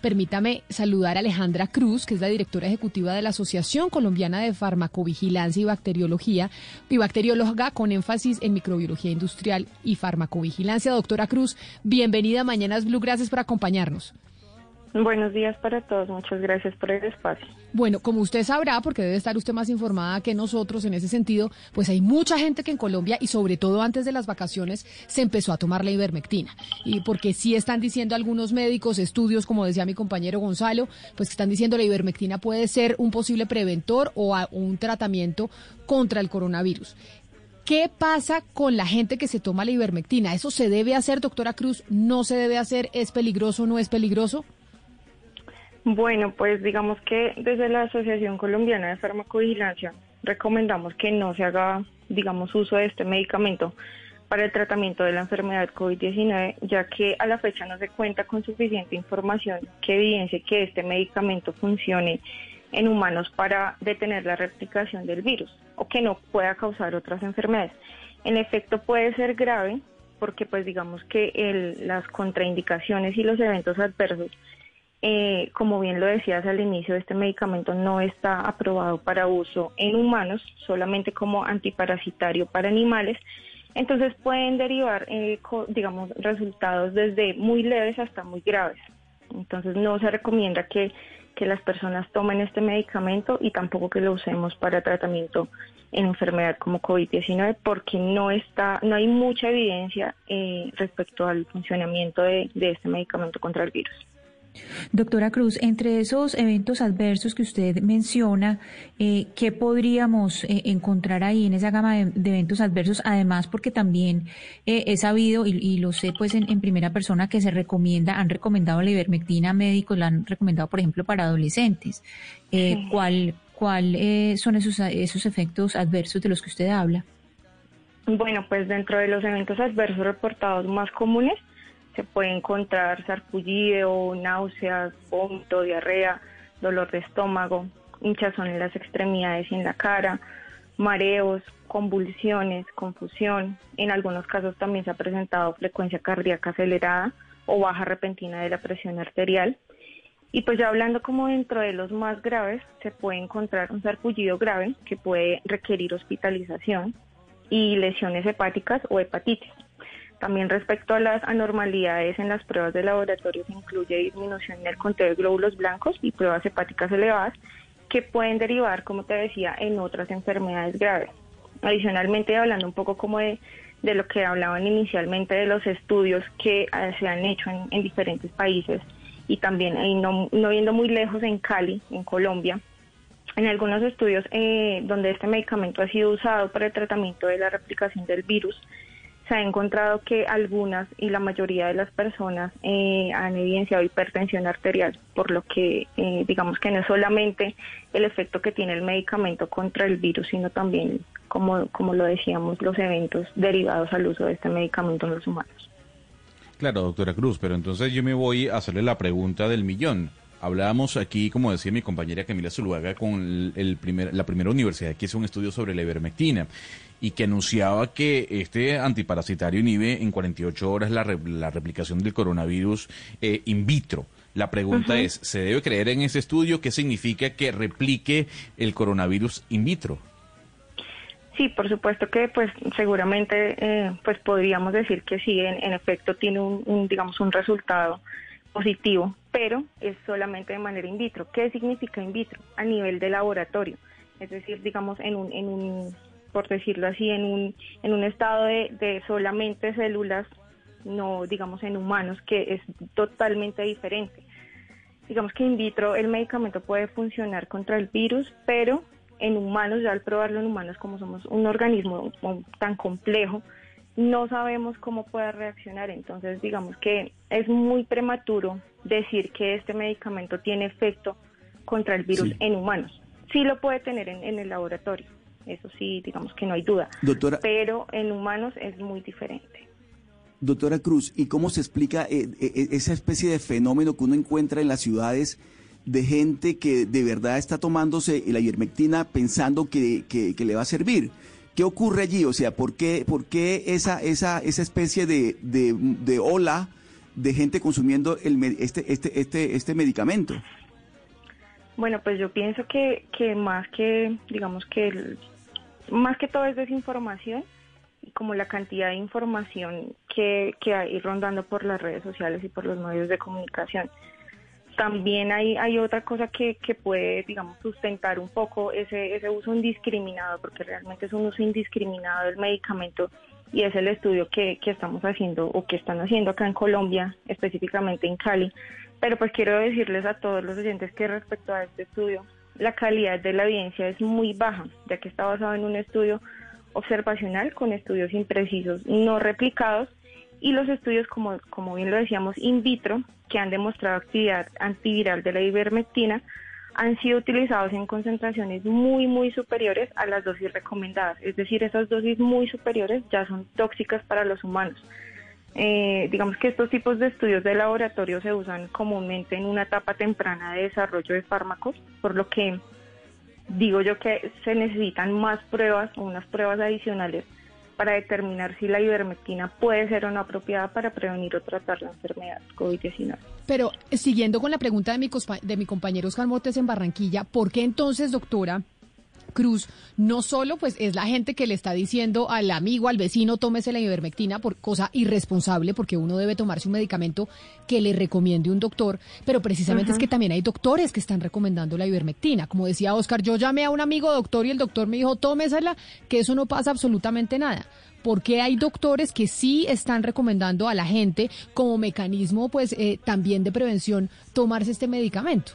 Permítame saludar a Alejandra Cruz, que es la directora ejecutiva de la Asociación Colombiana de Farmacovigilancia y Bacteriología, y bacterióloga con énfasis en microbiología industrial y farmacovigilancia. Doctora Cruz, bienvenida a Mañanas Blue. Gracias por acompañarnos. Buenos días para todos, muchas gracias por el espacio. Bueno, como usted sabrá, porque debe estar usted más informada que nosotros en ese sentido, pues hay mucha gente que en Colombia y sobre todo antes de las vacaciones se empezó a tomar la ivermectina. Y porque sí están diciendo algunos médicos, estudios, como decía mi compañero Gonzalo, pues que están diciendo la ivermectina puede ser un posible preventor o un tratamiento contra el coronavirus. ¿Qué pasa con la gente que se toma la ivermectina? ¿Eso se debe hacer, doctora Cruz? ¿No se debe hacer? ¿Es peligroso o no es peligroso? Bueno, pues digamos que desde la Asociación Colombiana de Farmacovigilancia recomendamos que no se haga, digamos, uso de este medicamento para el tratamiento de la enfermedad COVID-19, ya que a la fecha no se cuenta con suficiente información que evidencie que este medicamento funcione en humanos para detener la replicación del virus o que no pueda causar otras enfermedades. En efecto, puede ser grave porque, pues, digamos que el, las contraindicaciones y los eventos adversos eh, como bien lo decías al inicio, este medicamento no está aprobado para uso en humanos, solamente como antiparasitario para animales. Entonces pueden derivar, eh, digamos, resultados desde muy leves hasta muy graves. Entonces no se recomienda que, las personas tomen este medicamento y tampoco que lo usemos para tratamiento en enfermedad como COVID-19 porque no está, no hay mucha evidencia eh, respecto al funcionamiento de este medicamento contra el virus. Doctora Cruz, entre esos eventos adversos que usted menciona, eh, ¿qué podríamos eh, encontrar ahí en esa gama de, eventos adversos? Además, porque también eh, he sabido y, lo sé pues en, primera persona que se recomienda, han recomendado la ivermectina a médicos, la han recomendado, por ejemplo, para adolescentes. ¿Cuál, cuál son esos, esos efectos adversos de los que usted habla? Bueno, pues dentro de los eventos adversos reportados más comunes, se puede encontrar sarpullido, náuseas, vómito, diarrea, dolor de estómago, hinchazón en las extremidades y en la cara, mareos, convulsiones, confusión. En algunos casos también se ha presentado frecuencia cardíaca acelerada o baja repentina de la presión arterial. Y pues ya hablando como dentro de los más graves, se puede encontrar un sarpullido grave que puede requerir hospitalización y lesiones hepáticas o hepatitis. También respecto a las anormalidades en las pruebas de laboratorio se incluye disminución en el conteo de glóbulos blancos y pruebas hepáticas elevadas que pueden derivar, como te decía, en otras enfermedades graves. Adicionalmente, hablando un poco como de, lo que hablaban inicialmente de los estudios que eh, se han hecho en, diferentes países y también, no, no muy lejos, en Cali, en Colombia, en algunos estudios eh, donde este medicamento ha sido usado para el tratamiento de la replicación del virus, se ha encontrado que algunas y la mayoría de las personas eh, han evidenciado hipertensión arterial, por lo que eh, digamos que no es solamente el efecto que tiene el medicamento contra el virus, sino también, como, como lo decíamos, los eventos derivados al uso de este medicamento en los humanos. Claro, doctora Cruz, pero entonces yo me voy a hacerle la pregunta del millón. Hablábamos aquí, como decía mi compañera Camila Zuluaga, con el primer, la primera universidad que hizo un estudio sobre la ivermectina y que anunciaba que este antiparasitario inhibe en 48 horas la, la replicación del coronavirus eh, in vitro. La pregunta es, ¿se debe creer en ese estudio? ¿Qué significa que replique el coronavirus in vitro? Sí, por supuesto que pues seguramente eh, pues podríamos decir que sí, en, efecto tiene un, digamos un resultado positivo, pero es solamente de manera in vitro. ¿Qué significa in vitro? A nivel de laboratorio, es decir, digamos en un, en un por decirlo así, en un, en un estado de, solamente células, no digamos en humanos, que es totalmente diferente. Digamos que in vitro el medicamento puede funcionar contra el virus, pero en humanos, ya al probarlo en humanos, como somos un organismo tan complejo, no sabemos cómo puede reaccionar. Entonces, digamos que es muy prematuro decir que este medicamento tiene efecto contra el virus en humanos. Sí lo puede tener en, el laboratorio, eso sí, digamos que no hay duda. pero en humanos es muy diferente. Doctora Cruz, ¿y cómo se explica eh, eh, esa especie de fenómeno que uno encuentra en las ciudades de gente que de verdad está tomándose la ivermectina pensando que, le va a servir? ¿Qué ocurre allí? O sea, ¿por qué, por qué esa, esa, esa especie de, de, ola de gente consumiendo el, este, este, este, este medicamento? Bueno, pues yo pienso que, que más que, digamos que, más que todo es desinformación y como la cantidad de información que, que hay rondando por las redes sociales y por los medios de comunicación. También hay, hay otra cosa que, que puede, digamos, sustentar un poco ese, ese uso indiscriminado, porque realmente es un uso indiscriminado del medicamento y es el estudio que, que estamos haciendo o que están haciendo acá en Colombia, específicamente en Cali. Pero pues quiero decirles a todos los oyentes que respecto a este estudio, la calidad de la evidencia es muy baja, ya que está basado en un estudio observacional con estudios imprecisos no replicados y los estudios, como, como bien lo decíamos, in vitro, que han demostrado actividad antiviral de la ivermectina, han sido utilizados en concentraciones muy, muy superiores a las dosis recomendadas. Es decir, esas dosis muy superiores ya son tóxicas para los humanos. Eh, digamos que estos tipos de estudios de laboratorio se usan comúnmente en una etapa temprana de desarrollo de fármacos, por lo que digo yo que se necesitan más pruebas o unas pruebas adicionales para determinar si la ivermectina puede ser o no apropiada para prevenir o tratar la enfermedad COVID-19. Pero siguiendo con la pregunta de mi, de mi compañero Oscar Motes en Barranquilla, ¿por qué entonces, doctora, Cruz no solo pues es la gente que le está diciendo al amigo, al vecino, tómese la ivermectina por cosa irresponsable, porque uno debe tomarse un medicamento que le recomiende un doctor, pero precisamente es que también hay doctores que están recomendando la ivermectina. Como decía Oscar, yo llamé a un amigo doctor y el doctor me dijo, tómesela, que eso no pasa absolutamente nada. porque hay doctores que sí están recomendando a la gente como mecanismo pues eh, también de prevención tomarse este medicamento?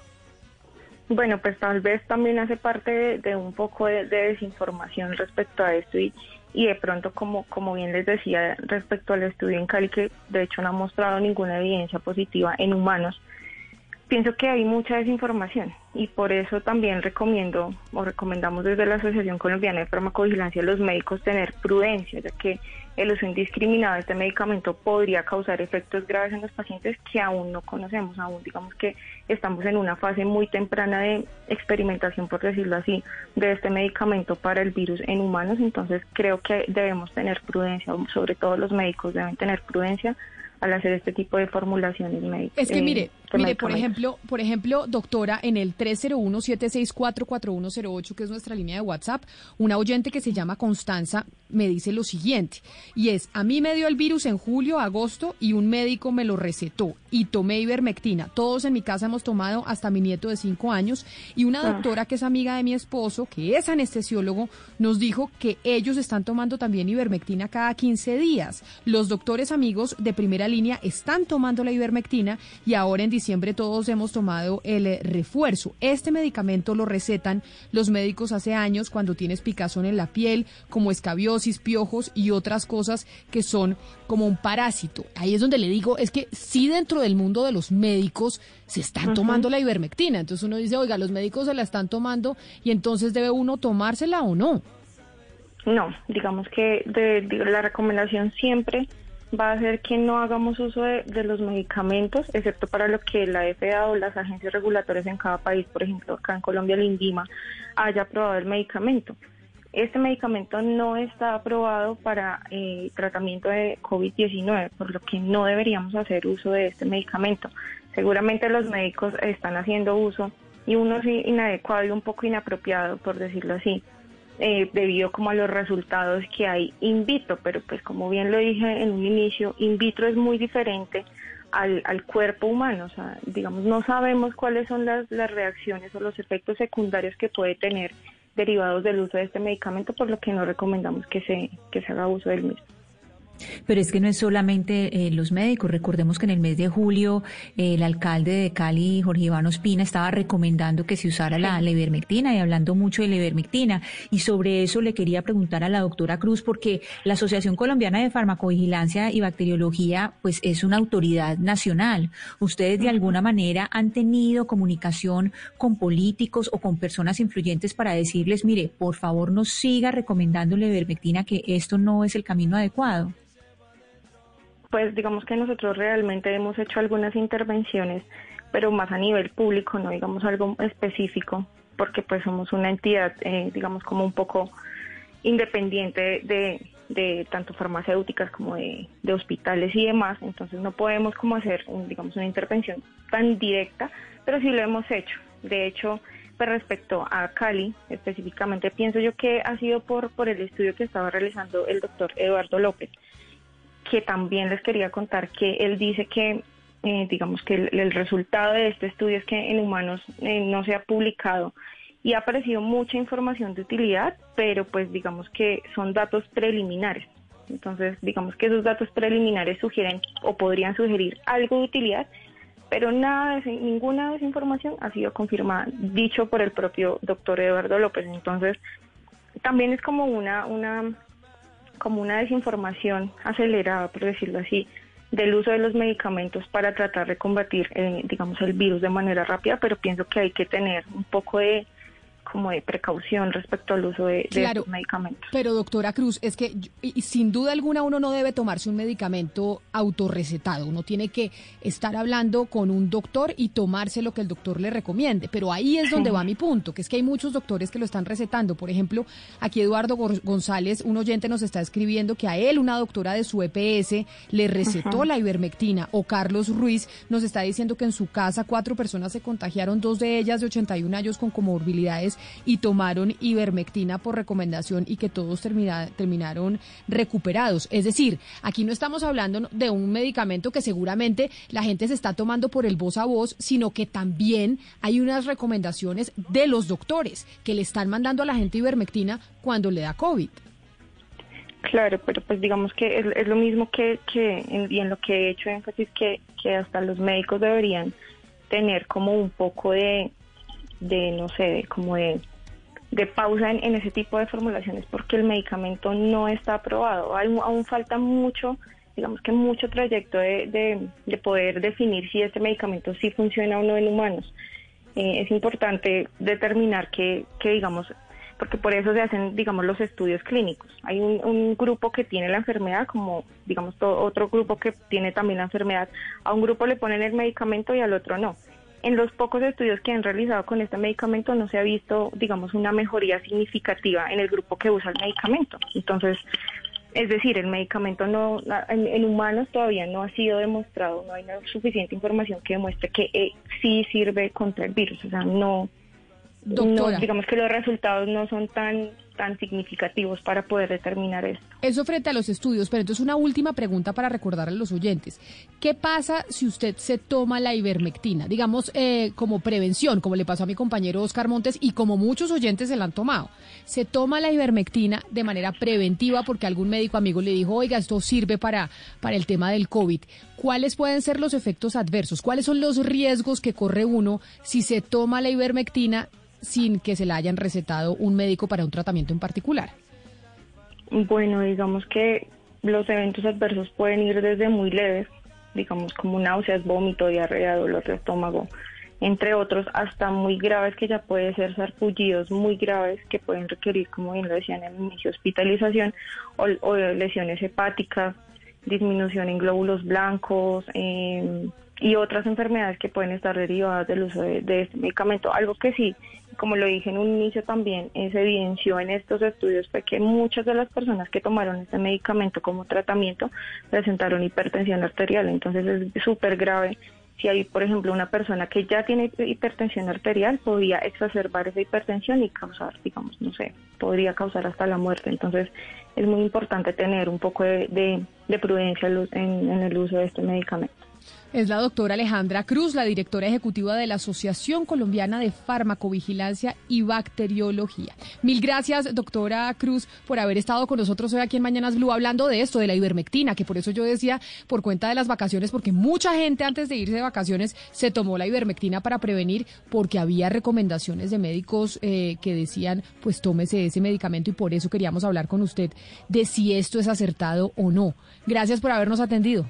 Bueno, pues tal vez también hace parte de, un poco de, desinformación respecto a esto y, y de pronto, como, como bien les decía, respecto al estudio en Cali, que de hecho no ha mostrado ninguna evidencia positiva en humanos, pienso que hay mucha desinformación y por eso también recomiendo o recomendamos desde la Asociación Colombiana de Farmacovigilancia a los médicos tener prudencia, ya que el uso indiscriminado de este medicamento podría causar efectos graves en los pacientes que aún no conocemos, aún digamos que estamos en una fase muy temprana de experimentación, por decirlo así, de este medicamento para el virus en humanos, entonces creo que debemos tener prudencia, sobre todo los médicos deben tener prudencia al hacer este tipo de formulaciones médicas. Es que mire, mire, por ejemplo, por ejemplo, doctora, en el 301-764-4108, que es nuestra línea de WhatsApp, una oyente que se llama Constanza me dice lo siguiente, y es, a mí me dio el virus en julio, agosto, y un médico me lo recetó, y tomé ivermectina. Todos en mi casa hemos tomado hasta mi nieto de cinco años, y una ah. doctora que es amiga de mi esposo, que es anestesiólogo, nos dijo que ellos están tomando también ivermectina cada 15 días. Los doctores amigos de primera línea están tomando la ivermectina, y ahora en diciembre todos hemos tomado el refuerzo. Este medicamento lo recetan los médicos hace años cuando tienes picazón en la piel, como escabiosis, piojos y otras cosas que son como un parásito. Ahí es donde le digo, es que sí dentro del mundo de los médicos se están tomando la ivermectina. Entonces uno dice, oiga, los médicos se la están tomando y entonces debe uno tomársela o no. No, digamos que de, la recomendación siempre va a ser que no hagamos uso de, los medicamentos, excepto para lo que la FDA o las agencias regulatorias en cada país, por ejemplo, acá en Colombia, el INVIMA, haya aprobado el medicamento. Este medicamento no está aprobado para eh, tratamiento de COVID-19, por lo que no deberíamos hacer uso de este medicamento. Seguramente los médicos están haciendo uso y uno es inadecuado y un poco inapropiado, por decirlo así, eh, debido como a los resultados que hay in vitro, pero pues como bien lo dije en un inicio, in vitro es muy diferente al, al cuerpo humano, o sea, digamos, no sabemos cuáles son las, las reacciones o los efectos secundarios que puede tener derivados del uso de este medicamento, por lo que no recomendamos que se, que se haga uso del mismo. Pero es que no es solamente eh, los médicos. Recordemos que en el mes de julio eh, el alcalde de Cali, Jorge Iván Ospina, estaba recomendando que se usara la, la ivermectina y hablando mucho de la ivermectina. Y sobre eso le quería preguntar a la doctora Cruz, porque la Asociación Colombiana de Farmacovigilancia y Bacteriología, pues es una autoridad nacional. ¿Ustedes de alguna manera han tenido comunicación con políticos o con personas influyentes para decirles, mire, por favor no siga recomendando la ivermectina, que esto no es el camino adecuado? Pues digamos que nosotros realmente hemos hecho algunas intervenciones, pero más a nivel público, no digamos algo específico, porque pues somos una entidad, eh, digamos, como un poco independiente de, de tanto farmacéuticas como de, hospitales y demás, entonces no podemos como hacer, un, digamos, una intervención tan directa, pero sí lo hemos hecho. De hecho, pues respecto a Cali, específicamente, pienso yo que ha sido por, por el estudio que estaba realizando el doctor Eduardo López, que también les quería contar que él dice que, eh, digamos que el, resultado de este estudio es que en humanos eh, no se ha publicado y ha aparecido mucha información de utilidad, pero pues digamos que son datos preliminares. Entonces, digamos que esos datos preliminares sugieren o podrían sugerir algo de utilidad, pero nada de, ninguna de esa información ha sido confirmada, dicho por el propio doctor Eduardo López. Entonces, también es como una, una como una desinformación acelerada, por decirlo así, del uso de los medicamentos para tratar de combatir, eh, digamos, el virus de manera rápida, pero pienso que hay que tener un poco de como de precaución respecto al uso de, claro, medicamentos. Pero doctora Cruz, es que y, sin duda alguna uno no debe tomarse un medicamento autorrecetado, uno tiene que estar hablando con un doctor y tomarse lo que el doctor le recomiende, pero ahí es donde va mi punto, que es que hay muchos doctores que lo están recetando, por ejemplo, aquí Eduardo González, un oyente nos está escribiendo que a él una doctora de su EPS le recetó la ivermectina, o Carlos Ruiz nos está diciendo que en su casa cuatro personas se contagiaron, dos de ellas de 81 años con comorbilidades y tomaron ivermectina por recomendación y que todos terminaron recuperados. Es decir, aquí no estamos hablando de un medicamento que seguramente la gente se está tomando por el voz a voz, sino que también hay unas recomendaciones de los doctores que le están mandando a la gente ivermectina cuando le da COVID. Claro, pero pues digamos que es, lo mismo que, que en, y en lo que he hecho énfasis que, que hasta los médicos deberían tener como un poco de, de no sé, de, como de, de pausa en, ese tipo de formulaciones porque el medicamento no está aprobado. Hay, aún falta mucho, digamos que mucho trayecto de, de, poder definir si este medicamento sí funciona o no en humanos. Eh, es importante determinar que, que, digamos, porque por eso se hacen, digamos, los estudios clínicos. Hay un, un grupo que tiene la enfermedad, como, digamos, otro grupo que tiene también la enfermedad. A un grupo le ponen el medicamento y al otro no en los pocos estudios que han realizado con este medicamento no se ha visto, digamos, una mejoría significativa en el grupo que usa el medicamento. Entonces, es decir, el medicamento no en, humanos todavía no ha sido demostrado, no hay suficiente información que demuestre que eh, sí sirve contra el virus. O sea, no, no, digamos que los resultados no son tan tan significativos para poder determinar esto. Eso frente a los estudios, pero entonces una última pregunta para recordar a los oyentes. ¿Qué pasa si usted se toma la ivermectina? Digamos, eh, como prevención, como le pasó a mi compañero Oscar Montes y como muchos oyentes se la han tomado. Se toma la ivermectina de manera preventiva porque algún médico amigo le dijo, oiga, esto sirve para, para el tema del COVID. ¿Cuáles pueden ser los efectos adversos? ¿Cuáles son los riesgos que corre uno si se toma la ivermectina sin que se le hayan recetado un médico para un tratamiento en particular? Bueno, digamos que los eventos adversos pueden ir desde muy leves, digamos como náuseas, vómito, diarrea, dolor de estómago, entre otros, hasta muy graves que ya pueden ser sarpullidos muy graves que pueden requerir, como bien lo decían en el inicio, hospitalización o, lesiones hepáticas, disminución en glóbulos blancos, eh, y otras enfermedades que pueden estar derivadas del uso de, este medicamento. Algo que sí, como lo dije en un inicio también, se evidenció en estos estudios fue que muchas de las personas que tomaron este medicamento como tratamiento presentaron hipertensión arterial. Entonces es súper grave si hay, por ejemplo, una persona que ya tiene hipertensión arterial, podría exacerbar esa hipertensión y causar, digamos, no sé, podría causar hasta la muerte. Entonces, es muy importante tener un poco de, prudencia en el uso de este medicamento. Es la doctora Alejandra Cruz, la directora ejecutiva de la Asociación Colombiana de Farmacovigilancia y Bacteriología. Mil gracias, doctora Cruz, por haber estado con nosotros hoy aquí en Mañanas Blue hablando de esto, de la ivermectina, que por eso yo decía, por cuenta de las vacaciones, porque mucha gente antes de irse de vacaciones se tomó la ivermectina para prevenir, porque había recomendaciones de médicos eh, que decían, pues tómese ese medicamento y por eso queríamos hablar con usted de si esto es acertado o no. Gracias por habernos atendido.